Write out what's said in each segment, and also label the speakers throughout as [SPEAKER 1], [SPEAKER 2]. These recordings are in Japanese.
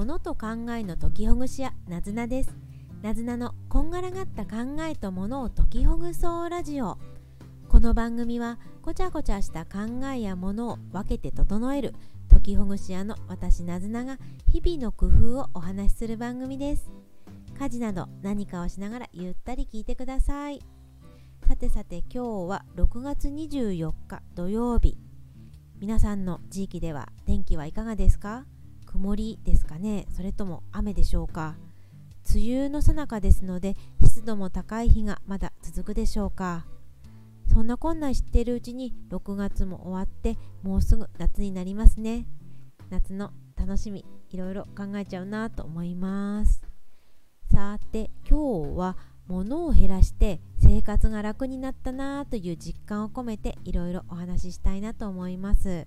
[SPEAKER 1] 物と考えの解きほぐし屋なずなです。なずなのこんがらがった考えと物を解きほぐそうラジオ。この番組はごちゃごちゃした考えや物を分けて整える解きほぐし屋の私なずなが日々の工夫をお話しする番組です。家事など何かをしながらゆったり聞いてください。さてさて今日は6月24日土曜日。皆さんの地域では天気はいかがですか？曇りですかね。それとも雨でしょうか。梅雨の最中ですので湿度も高い日がまだ続くでしょうか。そんなこんな知っているうちに6月も終わってもうすぐ夏になりますね。夏の楽しみいろいろ考えちゃうなと思います。さて今日は物を減らして生活が楽になったなという実感を込めていろいろお話ししたいなと思います。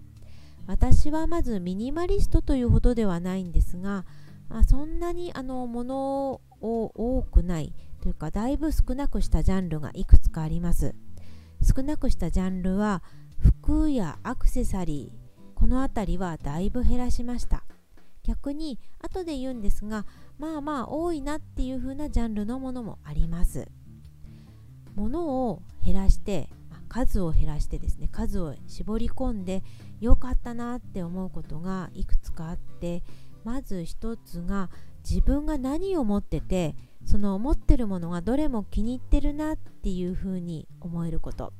[SPEAKER 1] 私はまずミニマリストというほどではないんですが、まあ、そんなにあの物を多くないというかだいぶ少なくしたジャンルがいくつかあります。少なくしたジャンルは服やアクセサリーこの辺りはだいぶ減らしました。逆に後で言うんですがまあまあ多いなっていう風なジャンルのものもあります。物を減らして数を減らしてですね数を絞り込んで良かったなって思うことがいくつかあってまず一つが自分が何を持っててその持ってるものがどれも気に入ってるなっていうふうに思えること。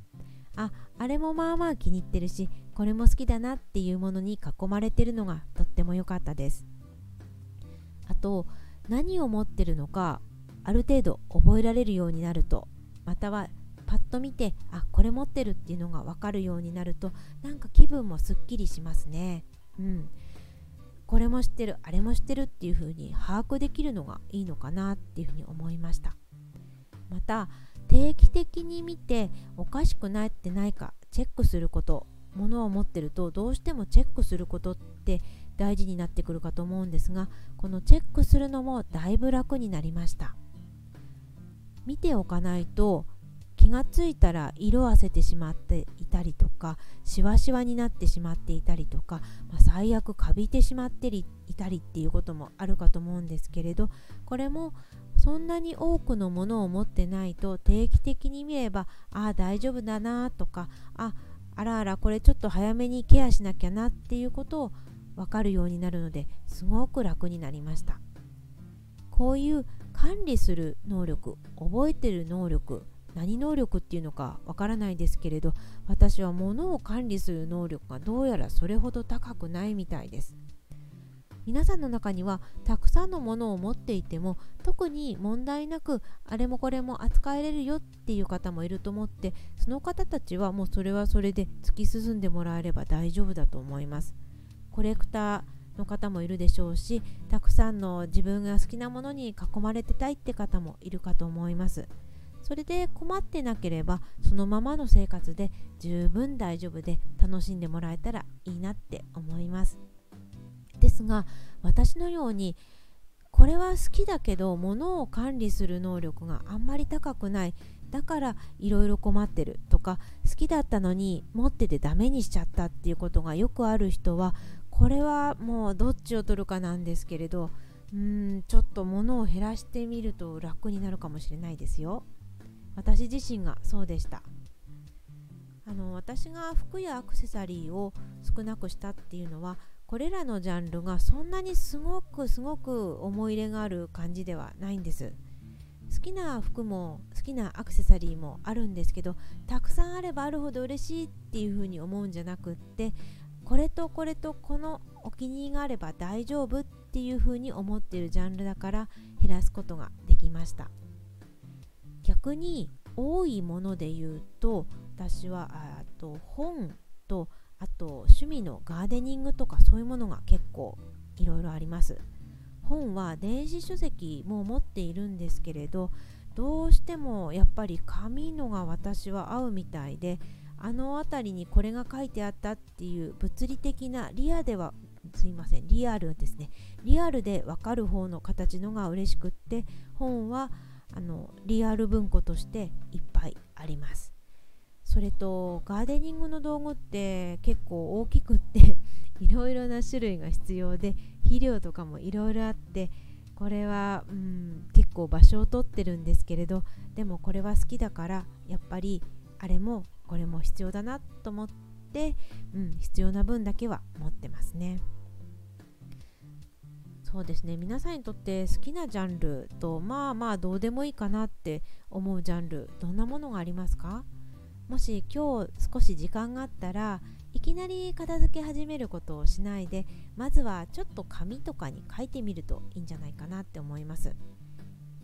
[SPEAKER 1] ああれもまあまあ気に入ってるしこれも好きだなっていうものに囲まれてるのがとっても良かったです。あと何を持ってるのかある程度覚えられるようになるとまたはパッと見てあこれ持ってるっていうのが分かるようになるとなんか気分もすっきりしますね。うん。これも知ってるあれも知ってるっていう風に把握できるのがいいのかなっていうふうに思いました。また定期的に見ておかしくないってないかチェックすることものを持ってるとどうしてもチェックすることって大事になってくるかと思うんですがこのチェックするのもだいぶ楽になりました。見ておかないと気がついたら色あせてしまっていたりとかしわしわになってしまっていたりとか、まあ、最悪カビてしまっていたりっていうこともあるかと思うんですけれどこれもそんなに多くのものを持ってないと定期的に見ればああ大丈夫だなとかああらあらこれちょっと早めにケアしなきゃなっていうことを分かるようになるのですごく楽になりました。こういう管理する能力覚えてる能力何能力っていうのかわからないですけれど私は物を管理する能力がどうやらそれほど高くないみたいです。皆さんの中にはたくさんのものを持っていても特に問題なくあれもこれも扱えれるよっていう方もいると思ってその方たちはもうそれはそれで突き進んでもらえれば大丈夫だと思います。コレクターの方もいるでしょうしたくさんの自分が好きなものに囲まれてたいって方もいるかと思います。それで困ってなければそのままの生活で十分大丈夫で楽しんでもらえたらいいなって思いますですが私のようにこれは好きだけど物を管理する能力があんまり高くないだからいろいろ困ってるとか好きだったのに持っててダメにしちゃったっていうことがよくある人はこれはもうどっちを取るかなんですけれどうーんちょっと物を減らしてみると楽になるかもしれないですよ。私自身がそうでした。あの私が服やアクセサリーを少なくしたっていうのはこれらのジャンルがそんなにすごくすごく思い入れがある感じではないんです。好きな服も好きなアクセサリーもあるんですけどたくさんあればあるほど嬉しいっていうふうに思うんじゃなくってこれとこれとこのお気に入りがあれば大丈夫っていうふうに思ってるジャンルだから減らすことができました。逆に多いもので言うと私はあと本とあと趣味のガーデニングとかそういうものが結構いろいろあります。本は電子書籍も持っているんですけれどどうしてもやっぱり紙のが私は合うみたいであの辺りにこれが書いてあったっていう物理的なリアではすいませんリアルですね。リアルでわかる方の形のが嬉しくって本はあのリアル文庫としていっぱいありますそれとガーデニングの道具って結構大きくって いろいろな種類が必要で肥料とかもいろいろあってこれは、うん、結構場所を取ってるんですけれどでもこれは好きだからやっぱりあれもこれも必要だなと思って、うん、必要な分だけは持ってますね。そうですね。皆さんにとって好きなジャンルとまあまあどうでもいいかなって思うジャンルどんなものがありますか？もし今日少し時間があったらいきなり片付け始めることをしないでまずはちょっと紙とかに書いてみるといいんじゃないかなって思います。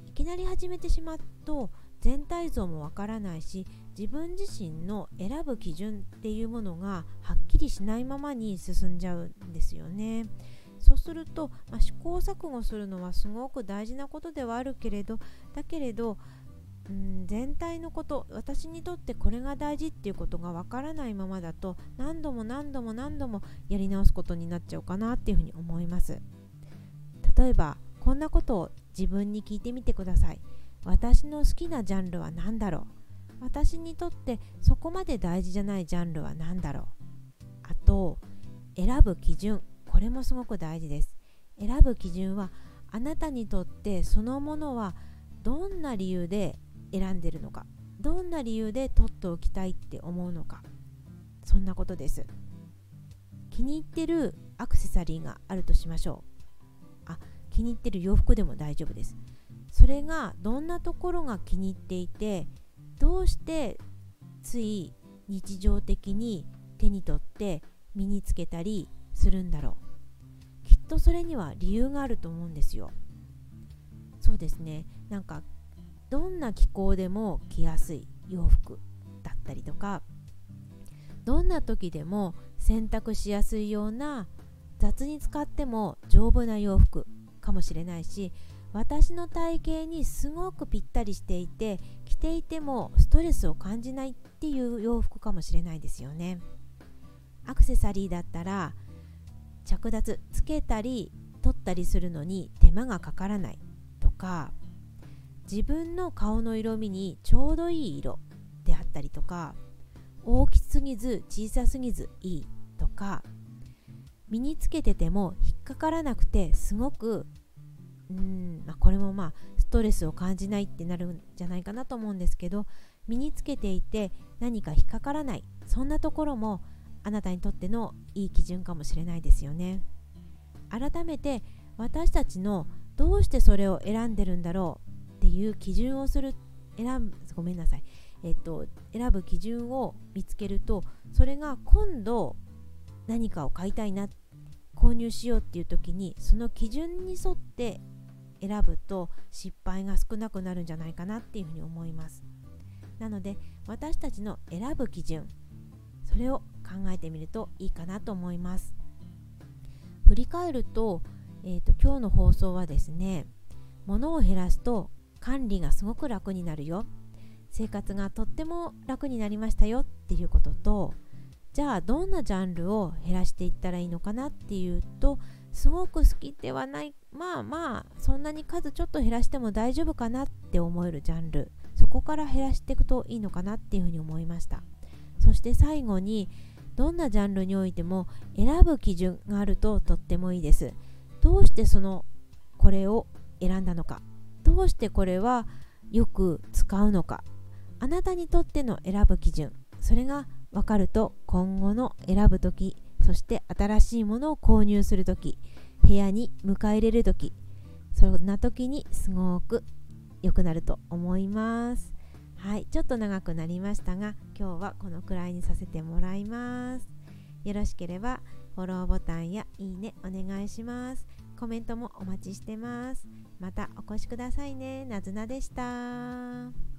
[SPEAKER 1] いきなり始めてしまうと全体像もわからないし自分自身の選ぶ基準っていうものがはっきりしないままに進んじゃうんですよね。そうすると、まあ、試行錯誤するのはすごく大事なことではあるけれどだけれどうん全体のこと私にとってこれが大事っていうことがわからないままだと何度も何度も何度もやり直すことになっちゃうかなっていうふうに思います。例えばこんなことを自分に聞いてみてください。私の好きなジャンルは何だろう？私にとってそこまで大事じゃないジャンルは何だろう？あと選ぶ基準。これもすごく大事です。選ぶ基準はあなたにとってそのものはどんな理由で選んでるのか。どんな理由で取っておきたいって思うのか。そんなことです。気に入ってるアクセサリーがあるとしましょう。あ気に入ってる洋服でも大丈夫です。それがどんなところが気に入っていてどうしてつい日常的に手に取って身につけたりするんだろう。とそれには理由があると思うんですよ。そうですね。なんかどんな気候でも着やすい洋服だったりとかどんな時でも洗濯しやすいような雑に使っても丈夫な洋服かもしれないし私の体型にすごくぴったりしていて着ていてもストレスを感じないっていう洋服かもしれないですよね。アクセサリーだったら着脱つけたり取ったりするのに手間がかからない。とか自分の顔の色味にちょうどいい色であったりとか大きすぎず小さすぎずいい。とか身につけてても引っかからなくてすごくうん、まあ、これもまあストレスを感じないってなるんじゃないかなと思うんですけど身につけていて何か引っかからない。そんなところもあなたにとってのいい基準かもしれないですよね。改めて私たちのどうしてそれを選んでるんだろうっていう基準をする選ぶごめんなさい、えっと、選ぶ基準を見つけるとそれが今度何かを買いたいな購入しようっていう時にその基準に沿って選ぶと失敗が少なくなるんじゃないかなっていうふうに思います。なので私たちの選ぶ基準それを考えてみるといいかなと思います。振り返ると,、えーと今日の放送はですね物を減らすと管理がすごく楽になるよ。生活がとっても楽になりましたよっていうこととじゃあどんなジャンルを減らしていったらいいのかなっていうとすごく好きではないまあまあそんなに数ちょっと減らしても大丈夫かなって思えるジャンルそこから減らしていくといいのかなっていうふうに思いました。そして最後にどんなジャンルにおいても選ぶ基準があるととってもいいです。どうしてそのこれを選んだのか。どうしてこれはよく使うのか。あなたにとっての選ぶ基準。それが分かると今後の選ぶ時。そして新しいものを購入する時。部屋に迎え入れる時。そんな時にすごく良くなると思います。はいちょっと長くなりましたが今日はこのくらいにさせてもらいます。よろしければフォローボタンやいいねお願いします。コメントもお待ちしてます。またお越しくださいね。なずなでした。